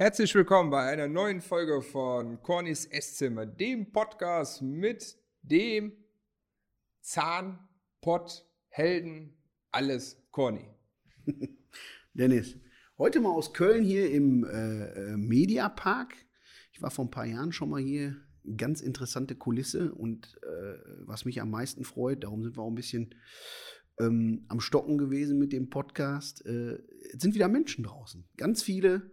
Herzlich willkommen bei einer neuen Folge von Cornys Esszimmer, dem Podcast mit dem Zahnpott Helden, alles Corny. Dennis, heute mal aus Köln hier im äh, äh, Mediapark. Ich war vor ein paar Jahren schon mal hier. Ganz interessante Kulisse und äh, was mich am meisten freut, darum sind wir auch ein bisschen ähm, am Stocken gewesen mit dem Podcast, äh, sind wieder Menschen draußen. Ganz viele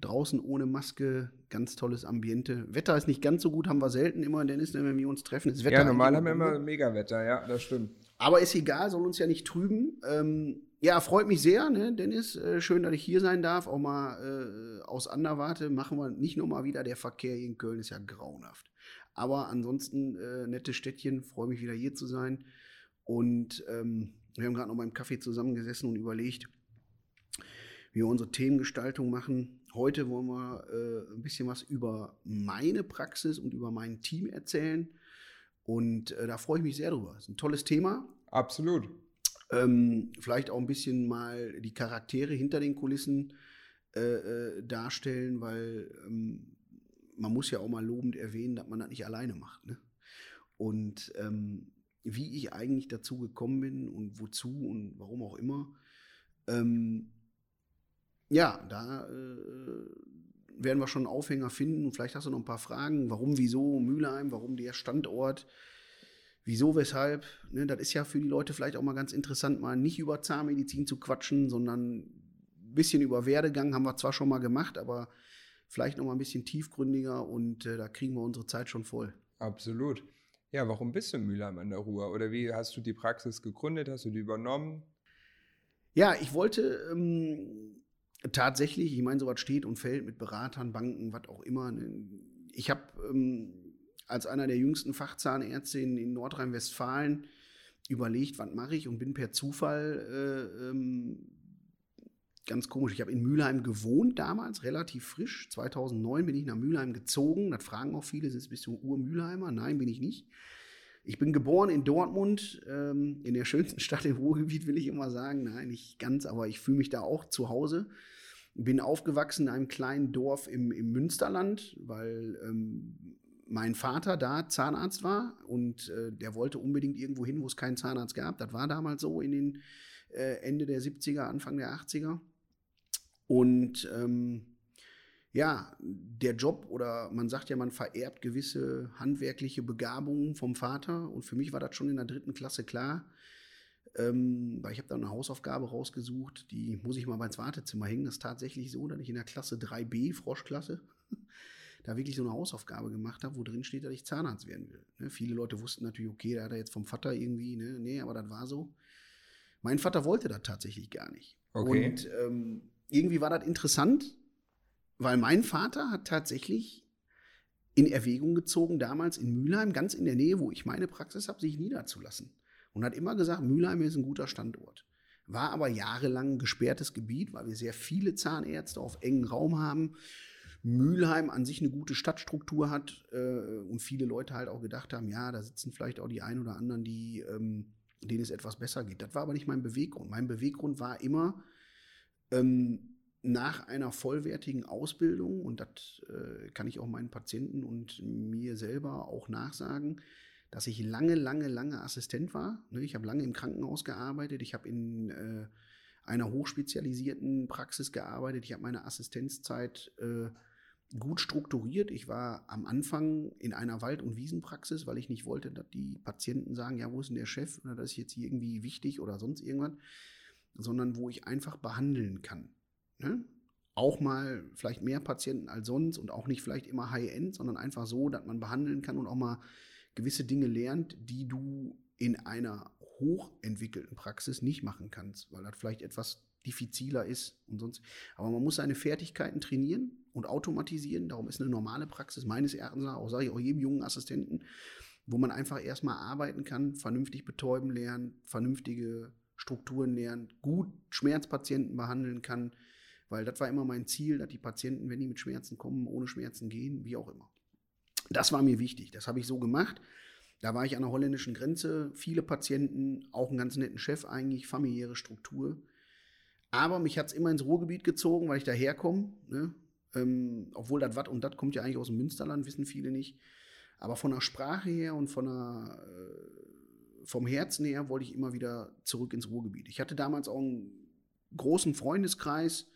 draußen ohne Maske, ganz tolles Ambiente. Wetter ist nicht ganz so gut, haben wir selten immer, Dennis, wenn wir uns treffen. Das Wetter ja, normal haben wir immer Megawetter, ja, das stimmt. Aber ist egal, soll uns ja nicht trüben. Ähm, ja, freut mich sehr, ne, Dennis. Äh, schön, dass ich hier sein darf. Auch mal äh, aus Anderwarte machen wir nicht nur mal wieder. Der Verkehr hier in Köln ist ja grauenhaft. Aber ansonsten äh, nette Städtchen. Freue mich wieder hier zu sein. Und ähm, wir haben gerade noch beim Kaffee zusammengesessen und überlegt, wie wir unsere Themengestaltung machen. Heute wollen wir äh, ein bisschen was über meine Praxis und über mein Team erzählen. Und äh, da freue ich mich sehr drüber. Das ist ein tolles Thema. Absolut. Ähm, vielleicht auch ein bisschen mal die Charaktere hinter den Kulissen äh, äh, darstellen, weil ähm, man muss ja auch mal lobend erwähnen, dass man das nicht alleine macht. Ne? Und ähm, wie ich eigentlich dazu gekommen bin und wozu und warum auch immer. Ähm, ja, da äh, werden wir schon einen Aufhänger finden. Und vielleicht hast du noch ein paar Fragen. Warum, wieso Mülheim? Warum der Standort? Wieso, weshalb? Ne, das ist ja für die Leute vielleicht auch mal ganz interessant, mal nicht über Zahnmedizin zu quatschen, sondern ein bisschen über Werdegang haben wir zwar schon mal gemacht, aber vielleicht noch mal ein bisschen tiefgründiger und äh, da kriegen wir unsere Zeit schon voll. Absolut. Ja, warum bist du in Mülheim an der Ruhr? Oder wie hast du die Praxis gegründet? Hast du die übernommen? Ja, ich wollte ähm, tatsächlich, ich meine, sowas steht und fällt mit Beratern, Banken, was auch immer. Ne? Ich habe ähm, als einer der jüngsten Fachzahnärzte in, in Nordrhein-Westfalen überlegt, was mache ich und bin per Zufall äh, ähm, ganz komisch. Ich habe in Mülheim gewohnt damals, relativ frisch. 2009 bin ich nach Mülheim gezogen. Das fragen auch viele, bist du Ur-Mülheimer? Nein, bin ich nicht. Ich bin geboren in Dortmund, ähm, in der schönsten Stadt im Ruhrgebiet, will ich immer sagen. Nein, nicht ganz, aber ich fühle mich da auch zu Hause. Bin aufgewachsen in einem kleinen Dorf im, im Münsterland, weil ähm, mein Vater da Zahnarzt war und äh, der wollte unbedingt irgendwo hin, wo es keinen Zahnarzt gab. Das war damals so in den äh, Ende der 70er, Anfang der 80er. Und ähm, ja, der Job oder man sagt ja, man vererbt gewisse handwerkliche Begabungen vom Vater. Und für mich war das schon in der dritten Klasse klar, ähm, weil ich habe da eine Hausaufgabe rausgesucht, die muss ich mal ins Wartezimmer hängen. Das ist tatsächlich so, dass ich in der Klasse 3b, Froschklasse, da wirklich so eine Hausaufgabe gemacht habe, wo drin steht, dass ich Zahnarzt werden will. Ne? Viele Leute wussten natürlich, okay, da hat er jetzt vom Vater irgendwie, ne? nee, aber das war so. Mein Vater wollte das tatsächlich gar nicht. Okay. Und ähm, irgendwie war das interessant, weil mein Vater hat tatsächlich in Erwägung gezogen, damals in Mülheim, ganz in der Nähe, wo ich meine Praxis habe, sich niederzulassen. Und hat immer gesagt, Mülheim ist ein guter Standort. War aber jahrelang gesperrtes Gebiet, weil wir sehr viele Zahnärzte auf engen Raum haben. Mülheim an sich eine gute Stadtstruktur hat äh, und viele Leute halt auch gedacht haben, ja, da sitzen vielleicht auch die ein oder anderen, die, ähm, denen es etwas besser geht. Das war aber nicht mein Beweggrund. Mein Beweggrund war immer, ähm, nach einer vollwertigen Ausbildung, und das äh, kann ich auch meinen Patienten und mir selber auch nachsagen, dass ich lange, lange, lange Assistent war. Ne, ich habe lange im Krankenhaus gearbeitet, ich habe in äh, einer hochspezialisierten Praxis gearbeitet, ich habe meine Assistenzzeit äh, gut strukturiert. Ich war am Anfang in einer Wald- und Wiesenpraxis, weil ich nicht wollte, dass die Patienten sagen, ja, wo ist denn der Chef? Oder das ist jetzt irgendwie wichtig oder sonst irgendwas. Sondern wo ich einfach behandeln kann. Ne? Auch mal vielleicht mehr Patienten als sonst und auch nicht vielleicht immer High-End, sondern einfach so, dass man behandeln kann und auch mal gewisse Dinge lernt, die du in einer hochentwickelten Praxis nicht machen kannst, weil das vielleicht etwas diffiziler ist und sonst. Aber man muss seine Fertigkeiten trainieren und automatisieren. Darum ist eine normale Praxis meines Erachtens auch, sage ich auch jedem jungen Assistenten, wo man einfach erstmal arbeiten kann, vernünftig betäuben lernen, vernünftige Strukturen lernen, gut Schmerzpatienten behandeln kann, weil das war immer mein Ziel, dass die Patienten, wenn die mit Schmerzen kommen, ohne Schmerzen gehen, wie auch immer. Das war mir wichtig. Das habe ich so gemacht. Da war ich an der holländischen Grenze, viele Patienten, auch einen ganz netten Chef eigentlich, familiäre Struktur. Aber mich hat es immer ins Ruhrgebiet gezogen, weil ich daherkomme. Ne? Ähm, obwohl das Watt und das kommt ja eigentlich aus dem Münsterland, wissen viele nicht. Aber von der Sprache her und von der, äh, vom Herzen her wollte ich immer wieder zurück ins Ruhrgebiet. Ich hatte damals auch einen großen Freundeskreis,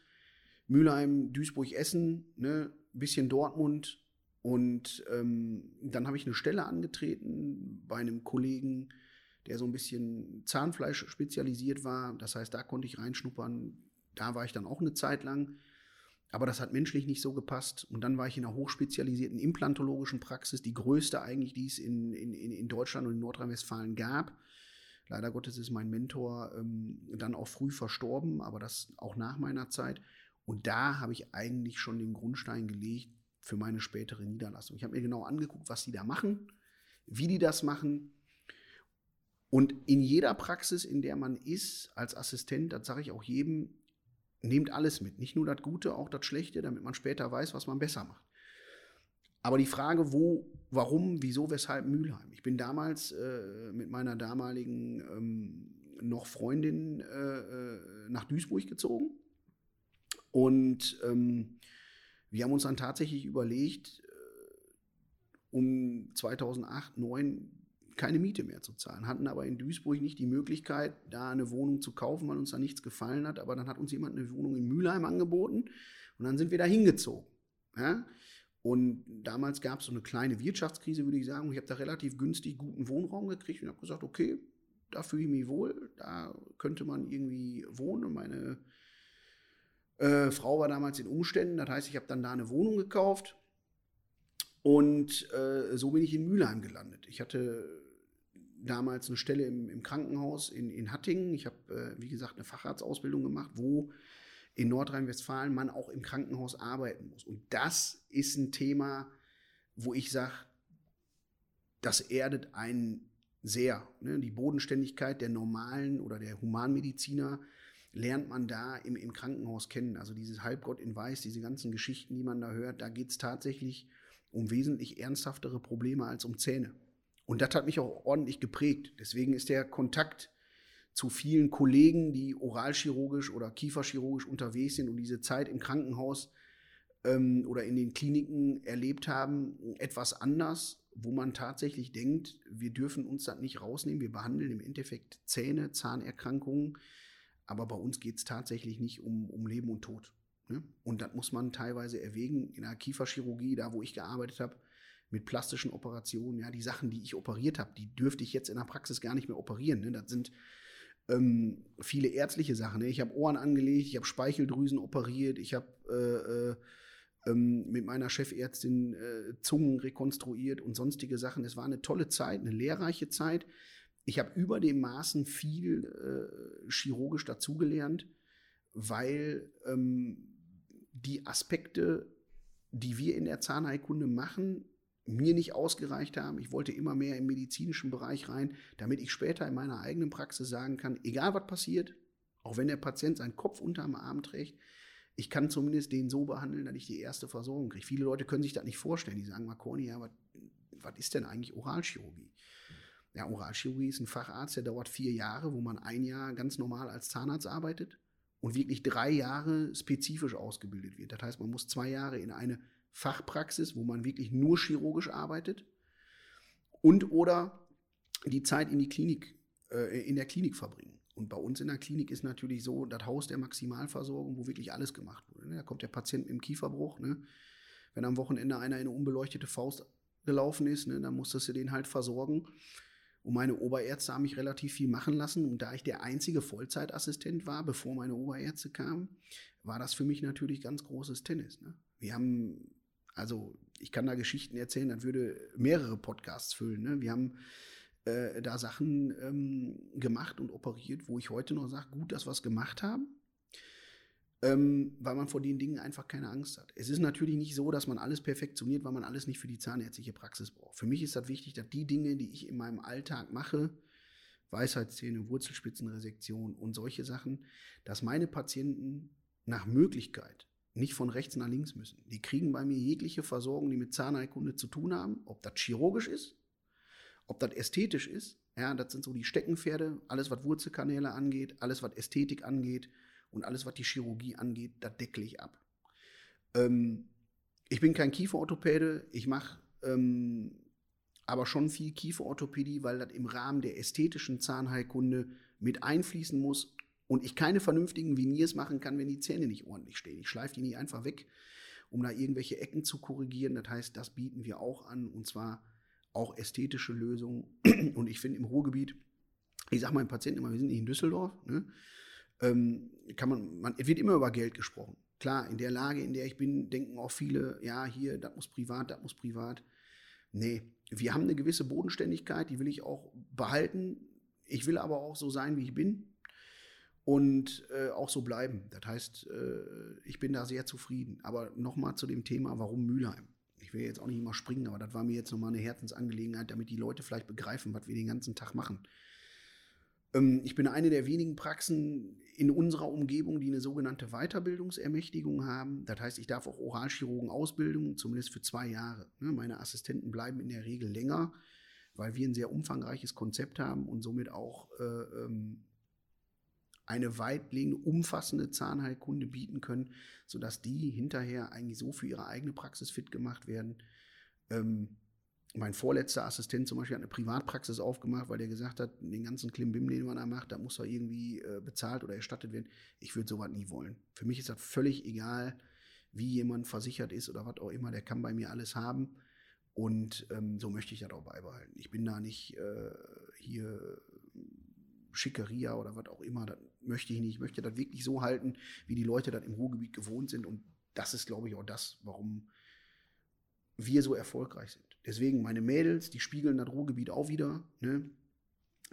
Mülheim, Duisburg, Essen, ne, bisschen Dortmund. Und ähm, dann habe ich eine Stelle angetreten bei einem Kollegen, der so ein bisschen Zahnfleisch spezialisiert war. Das heißt, da konnte ich reinschnuppern. Da war ich dann auch eine Zeit lang. Aber das hat menschlich nicht so gepasst. Und dann war ich in einer hochspezialisierten implantologischen Praxis, die größte eigentlich, die es in, in, in Deutschland und in Nordrhein-Westfalen gab. Leider Gottes ist mein Mentor ähm, dann auch früh verstorben, aber das auch nach meiner Zeit. Und da habe ich eigentlich schon den Grundstein gelegt für meine spätere Niederlassung. Ich habe mir genau angeguckt, was die da machen, wie die das machen. Und in jeder Praxis, in der man ist, als Assistent, das sage ich auch jedem, nehmt alles mit. Nicht nur das Gute, auch das Schlechte, damit man später weiß, was man besser macht. Aber die Frage, wo, warum, wieso, weshalb Mülheim? Ich bin damals äh, mit meiner damaligen ähm, noch Freundin äh, äh nach Duisburg gezogen. Und ähm, wir haben uns dann tatsächlich überlegt, äh, um 2008, 2009 keine Miete mehr zu zahlen, hatten aber in Duisburg nicht die Möglichkeit, da eine Wohnung zu kaufen, weil uns da nichts gefallen hat. Aber dann hat uns jemand eine Wohnung in Mülheim angeboten und dann sind wir da hingezogen. Ja? Und damals gab es so eine kleine Wirtschaftskrise, würde ich sagen. Ich habe da relativ günstig guten Wohnraum gekriegt und habe gesagt, okay, da fühle ich mich wohl, da könnte man irgendwie wohnen. Und meine äh, Frau war damals in Umständen, das heißt, ich habe dann da eine Wohnung gekauft. Und äh, so bin ich in Mülheim gelandet. Ich hatte damals eine Stelle im, im Krankenhaus in, in Hattingen. Ich habe, äh, wie gesagt, eine Facharztausbildung gemacht, wo in Nordrhein-Westfalen man auch im Krankenhaus arbeiten muss. Und das ist ein Thema, wo ich sage, das erdet einen sehr. Ne? Die Bodenständigkeit der normalen oder der Humanmediziner lernt man da im, im Krankenhaus kennen. Also dieses Halbgott in Weiß, diese ganzen Geschichten, die man da hört, da geht es tatsächlich um wesentlich ernsthaftere Probleme als um Zähne. Und das hat mich auch ordentlich geprägt. Deswegen ist der Kontakt zu vielen Kollegen, die oralchirurgisch oder kieferchirurgisch unterwegs sind und diese Zeit im Krankenhaus ähm, oder in den Kliniken erlebt haben, etwas anders, wo man tatsächlich denkt, wir dürfen uns das nicht rausnehmen. Wir behandeln im Endeffekt Zähne, Zahnerkrankungen, aber bei uns geht es tatsächlich nicht um, um Leben und Tod. Ne? Und das muss man teilweise erwägen in der Kieferchirurgie, da wo ich gearbeitet habe mit plastischen Operationen, ja, die Sachen, die ich operiert habe, die dürfte ich jetzt in der Praxis gar nicht mehr operieren. Ne? Das sind ähm, viele ärztliche Sachen. Ne? Ich habe Ohren angelegt, ich habe Speicheldrüsen operiert, ich habe äh, äh, ähm, mit meiner Chefärztin äh, Zungen rekonstruiert und sonstige Sachen. Es war eine tolle Zeit, eine lehrreiche Zeit. Ich habe über dem Maßen viel äh, chirurgisch dazugelernt, weil ähm, die Aspekte, die wir in der Zahnheilkunde machen, mir nicht ausgereicht haben. Ich wollte immer mehr im medizinischen Bereich rein, damit ich später in meiner eigenen Praxis sagen kann, egal was passiert, auch wenn der Patient seinen Kopf unterm Arm trägt, ich kann zumindest den so behandeln, dass ich die erste Versorgung kriege. Viele Leute können sich das nicht vorstellen. Die sagen, Marconi, ja, was, was ist denn eigentlich Oralchirurgie? Ja, Oralchirurgie ist ein Facharzt, der dauert vier Jahre, wo man ein Jahr ganz normal als Zahnarzt arbeitet und wirklich drei Jahre spezifisch ausgebildet wird. Das heißt, man muss zwei Jahre in eine Fachpraxis, wo man wirklich nur chirurgisch arbeitet und oder die Zeit in die Klinik, äh, in der Klinik verbringen. Und bei uns in der Klinik ist natürlich so das Haus der Maximalversorgung, wo wirklich alles gemacht wurde. Ne? Da kommt der Patient mit dem Kieferbruch. Ne? Wenn am Wochenende einer in eine unbeleuchtete Faust gelaufen ist, ne, dann musstest du den halt versorgen. Und meine Oberärzte haben mich relativ viel machen lassen. Und da ich der einzige Vollzeitassistent war, bevor meine Oberärzte kamen, war das für mich natürlich ganz großes Tennis. Ne? Wir haben also ich kann da Geschichten erzählen, das würde mehrere Podcasts füllen. Ne? Wir haben äh, da Sachen ähm, gemacht und operiert, wo ich heute noch sage, gut, dass wir es gemacht haben, ähm, weil man vor den Dingen einfach keine Angst hat. Es ist natürlich nicht so, dass man alles perfektioniert, weil man alles nicht für die zahnärztliche Praxis braucht. Für mich ist das wichtig, dass die Dinge, die ich in meinem Alltag mache, Weisheitszähne, Wurzelspitzenresektion und solche Sachen, dass meine Patienten nach Möglichkeit nicht von rechts nach links müssen. Die kriegen bei mir jegliche Versorgung, die mit Zahnheilkunde zu tun haben, ob das chirurgisch ist, ob das ästhetisch ist. Ja, das sind so die Steckenpferde, alles was Wurzelkanäle angeht, alles was Ästhetik angeht und alles was die Chirurgie angeht, das deckle ich ab. Ähm, ich bin kein Kieferorthopäde, ich mache ähm, aber schon viel Kieferorthopädie, weil das im Rahmen der ästhetischen Zahnheilkunde mit einfließen muss und ich keine vernünftigen Veneers machen kann, wenn die Zähne nicht ordentlich stehen. Ich schleife die nicht einfach weg, um da irgendwelche Ecken zu korrigieren. Das heißt, das bieten wir auch an und zwar auch ästhetische Lösungen. Und ich finde im Ruhrgebiet, ich sage meinen Patienten immer, wir sind nicht in Düsseldorf, ne? Ähm, kann man, man, es wird immer über Geld gesprochen. Klar, in der Lage, in der ich bin, denken auch viele, ja, hier, das muss privat, das muss privat. Nee, wir haben eine gewisse Bodenständigkeit, die will ich auch behalten. Ich will aber auch so sein, wie ich bin und äh, auch so bleiben. Das heißt, äh, ich bin da sehr zufrieden. Aber nochmal zu dem Thema, warum Mülheim? Ich will jetzt auch nicht immer springen, aber das war mir jetzt nochmal eine Herzensangelegenheit, damit die Leute vielleicht begreifen, was wir den ganzen Tag machen. Ähm, ich bin eine der wenigen Praxen in unserer Umgebung, die eine sogenannte Weiterbildungsermächtigung haben. Das heißt, ich darf auch Oralchirurgen ausbilden, zumindest für zwei Jahre. Ne, meine Assistenten bleiben in der Regel länger, weil wir ein sehr umfangreiches Konzept haben und somit auch äh, ähm, eine weitliegende, umfassende Zahnheilkunde bieten können, sodass die hinterher eigentlich so für ihre eigene Praxis fit gemacht werden. Ähm, mein vorletzter Assistent zum Beispiel hat eine Privatpraxis aufgemacht, weil der gesagt hat, den ganzen Klimbim, den man da macht, da muss er irgendwie äh, bezahlt oder erstattet werden. Ich würde sowas nie wollen. Für mich ist das völlig egal, wie jemand versichert ist oder was auch immer. Der kann bei mir alles haben. Und ähm, so möchte ich das auch beibehalten. Ich bin da nicht äh, hier Schickeria oder was auch immer. Das möchte ich nicht. Ich möchte das wirklich so halten, wie die Leute das im Ruhrgebiet gewohnt sind. Und das ist, glaube ich, auch das, warum wir so erfolgreich sind. Deswegen meine Mädels, die spiegeln das Ruhrgebiet auch wieder. Ne?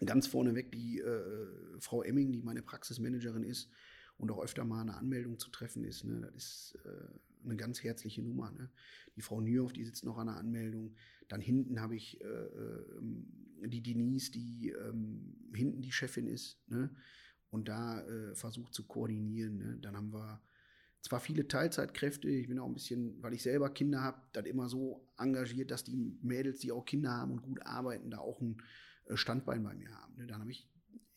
Ganz vorneweg die äh, Frau Emming, die meine Praxismanagerin ist und auch öfter mal eine Anmeldung zu treffen ist. Ne? Das ist äh, eine ganz herzliche Nummer. Ne? Die Frau Nürhoff, die sitzt noch an der Anmeldung. Dann hinten habe ich äh, ähm, die Denise, die ähm, hinten die Chefin ist ne? und da äh, versucht zu koordinieren. Ne? Dann haben wir zwar viele Teilzeitkräfte, ich bin auch ein bisschen, weil ich selber Kinder habe, dann immer so engagiert, dass die Mädels, die auch Kinder haben und gut arbeiten, da auch ein äh, Standbein bei mir haben. Ne? Dann habe ich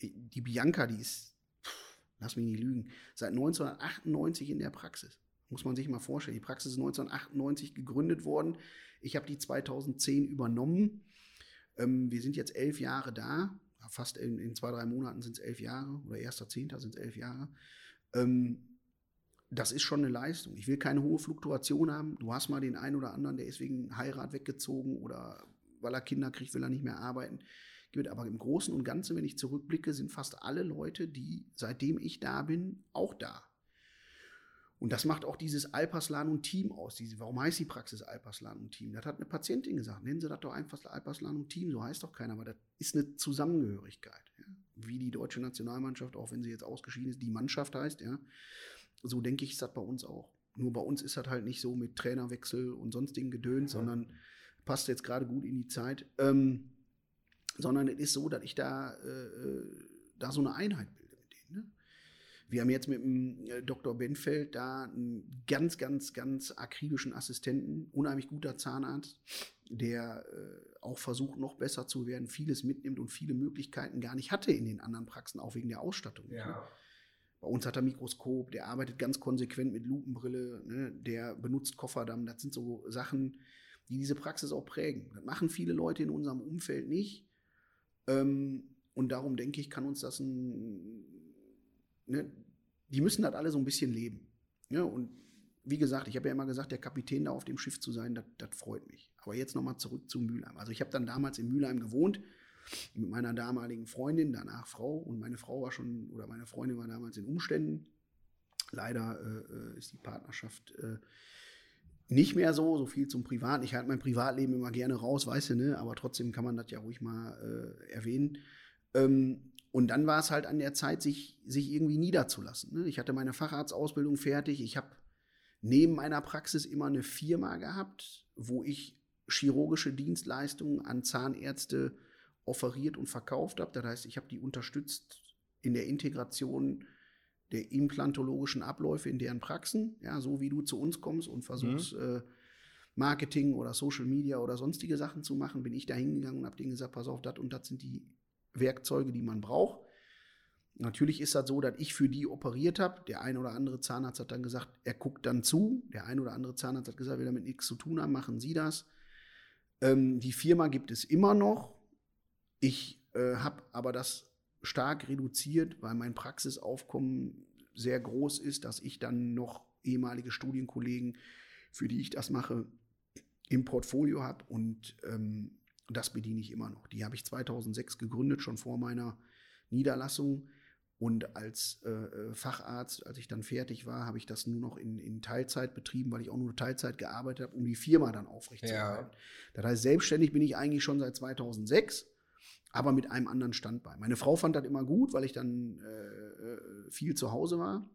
die Bianca, die ist, pff, lass mich nicht lügen, seit 1998 in der Praxis. Muss man sich mal vorstellen. Die Praxis ist 1998 gegründet worden. Ich habe die 2010 übernommen. Ähm, wir sind jetzt elf Jahre da. Fast in, in zwei, drei Monaten sind es elf Jahre oder erster Zehnter sind es elf Jahre. Ähm, das ist schon eine Leistung. Ich will keine hohe Fluktuation haben. Du hast mal den einen oder anderen, der ist wegen Heirat weggezogen oder weil er Kinder kriegt, will er nicht mehr arbeiten. Aber im Großen und Ganzen, wenn ich zurückblicke, sind fast alle Leute, die seitdem ich da bin, auch da. Und das macht auch dieses Alpaslan Team aus. Diese, warum heißt die Praxis Alpaslan Team? Das hat eine Patientin gesagt. Nennen Sie das doch einfach Alpaslan Team. So heißt doch keiner, aber das ist eine Zusammengehörigkeit. Ja? Wie die deutsche Nationalmannschaft, auch wenn sie jetzt ausgeschieden ist, die Mannschaft heißt. Ja? So denke ich, ist das bei uns auch. Nur bei uns ist das halt nicht so mit Trainerwechsel und sonstigen Gedöns, ja. sondern passt jetzt gerade gut in die Zeit. Ähm, sondern es ist so, dass ich da, äh, da so eine Einheit bilde mit denen. Ne? Wir haben jetzt mit dem äh, Dr. Benfeld da einen ganz, ganz, ganz akribischen Assistenten, unheimlich guter Zahnarzt, der äh, auch versucht, noch besser zu werden, vieles mitnimmt und viele Möglichkeiten gar nicht hatte in den anderen Praxen, auch wegen der Ausstattung. Ja. Ne? Bei uns hat er Mikroskop, der arbeitet ganz konsequent mit Lupenbrille, ne? der benutzt Kofferdamm. Das sind so Sachen, die diese Praxis auch prägen. Das machen viele Leute in unserem Umfeld nicht. Ähm, und darum denke ich, kann uns das ein, ne? die müssen das alle so ein bisschen leben. Ja, und wie gesagt, ich habe ja immer gesagt, der Kapitän da auf dem Schiff zu sein, das freut mich. Aber jetzt nochmal zurück zu Mülheim. Also ich habe dann damals in Mülheim gewohnt mit meiner damaligen Freundin, danach Frau. Und meine Frau war schon, oder meine Freundin war damals in Umständen. Leider äh, ist die Partnerschaft äh, nicht mehr so, so viel zum Privat. Ich halte mein Privatleben immer gerne raus, weißt du, ne? aber trotzdem kann man das ja ruhig mal äh, erwähnen. Ähm, und dann war es halt an der Zeit, sich, sich irgendwie niederzulassen. Ne? Ich hatte meine Facharztausbildung fertig. Ich habe neben meiner Praxis immer eine Firma gehabt, wo ich chirurgische Dienstleistungen an Zahnärzte offeriert und verkauft habe. Das heißt, ich habe die unterstützt in der Integration der implantologischen Abläufe in deren Praxen. Ja, so wie du zu uns kommst und versuchst, mhm. äh, Marketing oder Social Media oder sonstige Sachen zu machen, bin ich da hingegangen und habe denen gesagt, pass auf, das und das sind die Werkzeuge, die man braucht. Natürlich ist das so, dass ich für die operiert habe. Der ein oder andere Zahnarzt hat dann gesagt, er guckt dann zu. Der ein oder andere Zahnarzt hat gesagt, will damit nichts zu tun haben, machen Sie das. Ähm, die Firma gibt es immer noch. Ich äh, habe aber das stark reduziert, weil mein Praxisaufkommen sehr groß ist, dass ich dann noch ehemalige Studienkollegen, für die ich das mache, im Portfolio habe und ähm, das bediene ich immer noch. Die habe ich 2006 gegründet, schon vor meiner Niederlassung. Und als äh, äh, Facharzt, als ich dann fertig war, habe ich das nur noch in, in, Teilzeit betrieben, weil ich auch nur Teilzeit gearbeitet habe, um die Firma dann aufrechtzuerhalten. Ja. Das heißt, selbstständig bin ich eigentlich schon seit 2006, aber mit einem anderen Standbein. Meine Frau fand das immer gut, weil ich dann äh, äh, viel zu Hause war.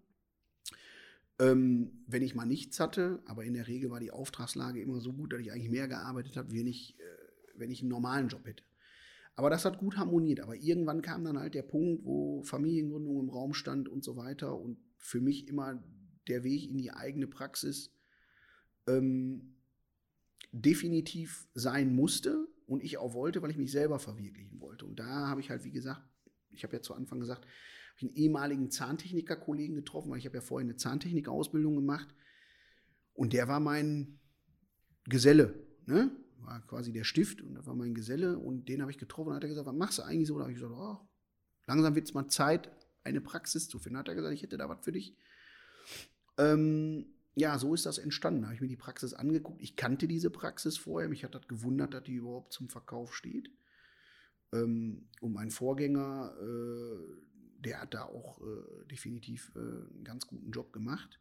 Ähm, wenn ich mal nichts hatte, aber in der Regel war die Auftragslage immer so gut, dass ich eigentlich mehr gearbeitet habe, wenn ich, äh, wenn ich einen normalen Job hätte. Aber das hat gut harmoniert. Aber irgendwann kam dann halt der Punkt, wo Familiengründung im Raum stand und so weiter. Und für mich immer der Weg in die eigene Praxis ähm, definitiv sein musste und ich auch wollte, weil ich mich selber verwirklichen wollte. Und da habe ich halt, wie gesagt, ich habe ja zu Anfang gesagt, habe einen ehemaligen Zahntechniker-Kollegen getroffen, weil ich habe ja vorher eine Zahntechnik-Ausbildung gemacht. Und der war mein Geselle. Ne? war quasi der Stift und das war mein Geselle und den habe ich getroffen und hat er gesagt, was machst du eigentlich so? Da habe ich gesagt, oh, langsam wird es mal Zeit, eine Praxis zu finden. Hat er gesagt, ich hätte da was für dich. Ähm, ja, so ist das entstanden. Da habe ich mir die Praxis angeguckt. Ich kannte diese Praxis vorher. Mich hat das gewundert, dass die überhaupt zum Verkauf steht. Ähm, und mein Vorgänger, äh, der hat da auch äh, definitiv äh, einen ganz guten Job gemacht.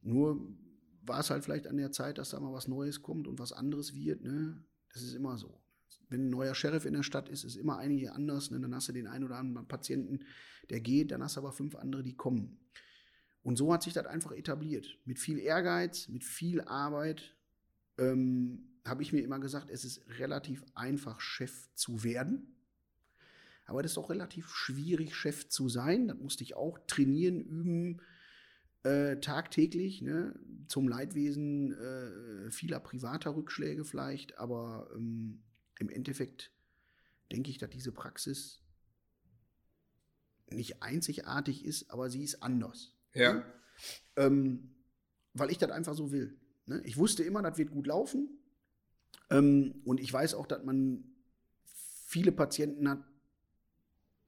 Nur war es halt vielleicht an der Zeit, dass da mal was Neues kommt und was anderes wird. Ne? Das ist immer so. Wenn ein neuer Sheriff in der Stadt ist, ist immer einige anders. Ne? Dann hast du den einen oder anderen Patienten, der geht, dann hast du aber fünf andere, die kommen. Und so hat sich das einfach etabliert. Mit viel Ehrgeiz, mit viel Arbeit ähm, habe ich mir immer gesagt, es ist relativ einfach, Chef zu werden. Aber das ist auch relativ schwierig, Chef zu sein. Das musste ich auch trainieren, üben, äh, tagtäglich, ne? zum Leidwesen äh, vieler privater Rückschläge vielleicht, aber ähm, im Endeffekt denke ich, dass diese Praxis nicht einzigartig ist, aber sie ist anders. Ja. Ne? Ähm, weil ich das einfach so will. Ne? Ich wusste immer, das wird gut laufen. Ähm, und ich weiß auch, dass man viele Patienten hat,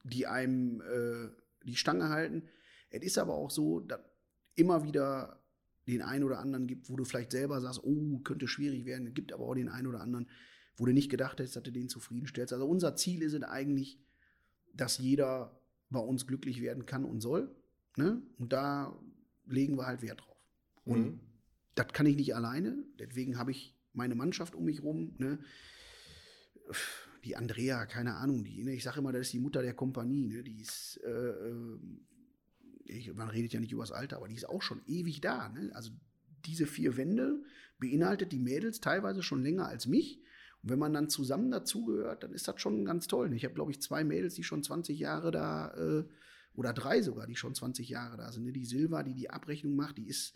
die einem äh, die Stange halten. Es ist aber auch so, dass immer wieder den einen oder anderen gibt, wo du vielleicht selber sagst, oh, könnte schwierig werden. Es gibt aber auch den einen oder anderen, wo du nicht gedacht hättest, dass du den zufriedenstellst. Also unser Ziel ist es eigentlich, dass jeder bei uns glücklich werden kann und soll. Ne? Und da legen wir halt Wert drauf. Und mhm. das kann ich nicht alleine. Deswegen habe ich meine Mannschaft um mich rum. Ne? Die Andrea, keine Ahnung, die, ne? ich sage immer, das ist die Mutter der Kompanie. Ne? Die ist äh, äh ich, man redet ja nicht über das Alter, aber die ist auch schon ewig da. Ne? Also diese vier Wände beinhaltet die Mädels teilweise schon länger als mich. Und wenn man dann zusammen dazugehört, dann ist das schon ganz toll. Ne? Ich habe, glaube ich, zwei Mädels, die schon 20 Jahre da, äh, oder drei sogar, die schon 20 Jahre da sind. Ne? Die Silva, die die Abrechnung macht, die ist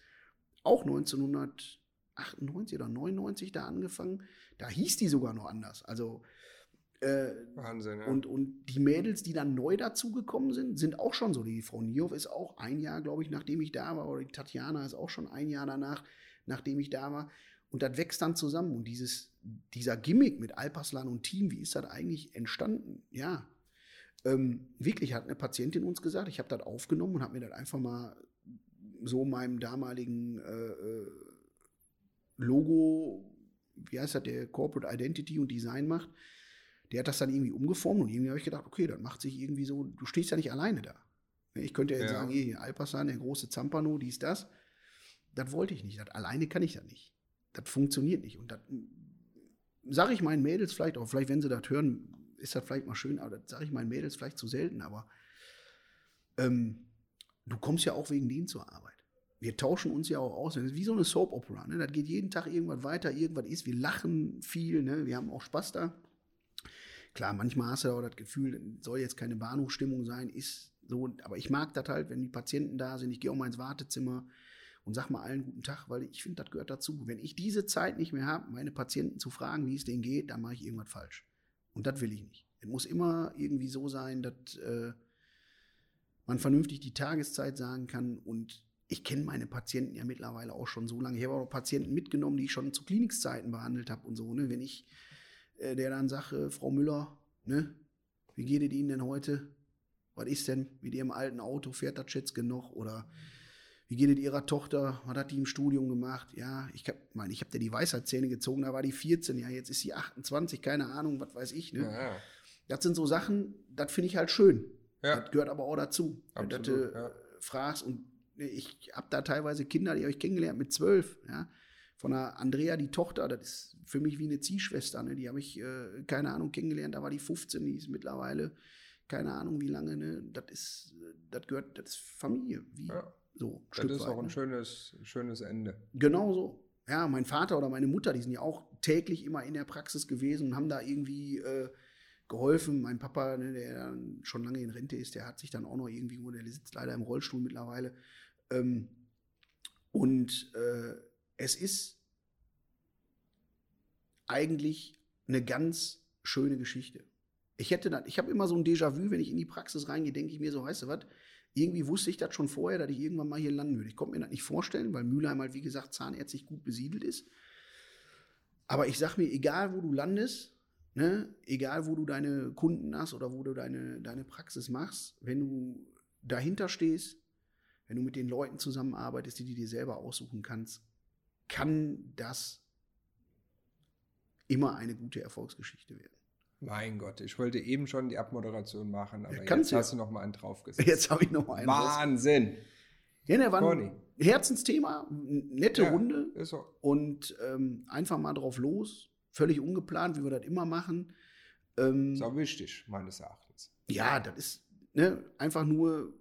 auch 1998 oder 99 da angefangen. Da hieß die sogar noch anders. Also äh, Wahnsinn, ja. Und, und die Mädels, die dann neu dazugekommen sind, sind auch schon so. Die Frau Niow ist auch ein Jahr, glaube ich, nachdem ich da war, oder die Tatjana ist auch schon ein Jahr danach, nachdem ich da war. Und das wächst dann zusammen. Und dieses, dieser Gimmick mit Alpaslan und Team, wie ist das eigentlich entstanden? Ja. Ähm, wirklich hat eine Patientin uns gesagt, ich habe das aufgenommen und habe mir das einfach mal so meinem damaligen äh, äh, Logo, wie heißt das, der Corporate Identity und Design macht, der hat das dann irgendwie umgeformt und irgendwie habe ich gedacht, okay, dann macht sich irgendwie so, du stehst ja nicht alleine da. Ich könnte ja jetzt ja. sagen, hier, Alpasan, der große Zampano, dies, das. Das wollte ich nicht. Das, alleine kann ich das nicht. Das funktioniert nicht. Und das sage ich meinen Mädels vielleicht, auch vielleicht, wenn sie das hören, ist das vielleicht mal schön, aber das sage ich meinen Mädels vielleicht zu selten, aber ähm, du kommst ja auch wegen denen zur Arbeit. Wir tauschen uns ja auch aus. Das ist wie so eine Soap-Opera. Ne? Das geht jeden Tag irgendwas weiter, irgendwas ist. Wir lachen viel, ne? wir haben auch Spaß da. Klar, manchmal hast du auch das Gefühl, soll jetzt keine Bahnhofstimmung sein, ist so, aber ich mag das halt, wenn die Patienten da sind, ich gehe auch mal ins Wartezimmer und sag mal allen guten Tag, weil ich finde, das gehört dazu. Wenn ich diese Zeit nicht mehr habe, meine Patienten zu fragen, wie es denen geht, dann mache ich irgendwas falsch. Und das will ich nicht. Es muss immer irgendwie so sein, dass, äh, man vernünftig die Tageszeit sagen kann und ich kenne meine Patienten ja mittlerweile auch schon so lange. Ich habe auch Patienten mitgenommen, die ich schon zu Klinikzeiten behandelt habe und so. Ne? Wenn ich äh, der dann sage, Frau Müller, ne, wie geht es Ihnen denn heute? Was ist denn mit Ihrem alten Auto? Fährt das jetzt genug? Oder wie geht es Ihrer Tochter? Was hat die im Studium gemacht? Ja, ich hab, meine, ich habe dir die Weisheitszähne gezogen, da war die 14, ja, jetzt ist sie 28, keine Ahnung, was weiß ich. Ne? Ja, ja. Das sind so Sachen, das finde ich halt schön. Ja. Das gehört aber auch dazu. Absolut, wenn du ja. fragst und ich habe da teilweise Kinder, die habe ich kennengelernt mit zwölf, ja. Von der Andrea, die Tochter, das ist für mich wie eine Ziehschwester, ne? Die habe ich, äh, keine Ahnung, kennengelernt, da war die 15, die ist mittlerweile, keine Ahnung wie lange, ne? Das ist, das gehört, das ist Familie. Wie, ja. So, das ist weit, auch ein ne? schönes, schönes Ende. Genau so. Ja, mein Vater oder meine Mutter, die sind ja auch täglich immer in der Praxis gewesen und haben da irgendwie äh, geholfen. Mein Papa, ne, der schon lange in Rente ist, der hat sich dann auch noch irgendwie, der sitzt leider im Rollstuhl mittlerweile, ähm, und äh, es ist eigentlich eine ganz schöne Geschichte. Ich hätte dann, ich habe immer so ein Déjà-vu, wenn ich in die Praxis reingehe, denke ich mir so, weißt du was, irgendwie wusste ich das schon vorher, dass ich irgendwann mal hier landen würde. Ich konnte mir das nicht vorstellen, weil Mülheim halt, wie gesagt, zahnärztlich gut besiedelt ist. Aber ich sag mir, egal wo du landest, ne, egal wo du deine Kunden hast oder wo du deine, deine Praxis machst, wenn du dahinter stehst, wenn du mit den Leuten zusammenarbeitest, die du dir selber aussuchen kannst, kann das immer eine gute Erfolgsgeschichte werden. Mein Gott, ich wollte eben schon die Abmoderation machen, aber ja, jetzt hast du noch mal einen draufgesetzt. Jetzt habe ich noch mal einen. Wahnsinn. Ja, der war ein Herzensthema, nette ja, Runde so. und ähm, einfach mal drauf los, völlig ungeplant, wie wir das immer machen. Ähm, ist auch wichtig, meines Erachtens. Ja, das ist ne, einfach nur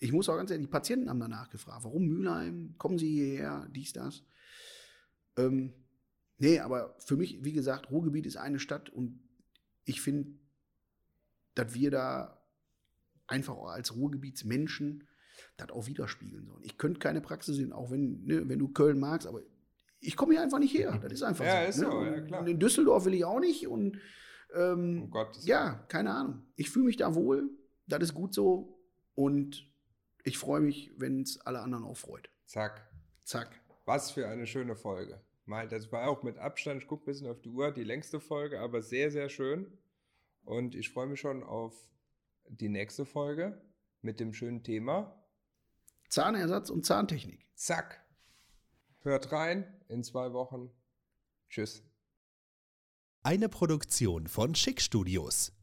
ich muss auch ganz ehrlich, die Patienten haben danach gefragt, warum Mülheim, kommen Sie hierher, dies, das. Ähm, nee, aber für mich, wie gesagt, Ruhrgebiet ist eine Stadt und ich finde, dass wir da einfach als Ruhrgebietsmenschen das auch widerspiegeln sollen. Ich könnte keine Praxis sehen, auch wenn, ne, wenn du Köln magst, aber ich komme hier einfach nicht her. Das ist einfach ja, so. Ist ne? so ja, klar. Und in Düsseldorf will ich auch nicht und ähm, oh Gott, ja, keine Ahnung. Ich fühle mich da wohl, das ist gut so und ich freue mich, wenn es alle anderen auch freut. Zack. Zack. Was für eine schöne Folge. Mal, das war auch mit Abstand, ich gucke ein bisschen auf die Uhr, die längste Folge, aber sehr, sehr schön. Und ich freue mich schon auf die nächste Folge mit dem schönen Thema Zahnersatz und Zahntechnik. Zack. Hört rein in zwei Wochen. Tschüss. Eine Produktion von Schick Studios.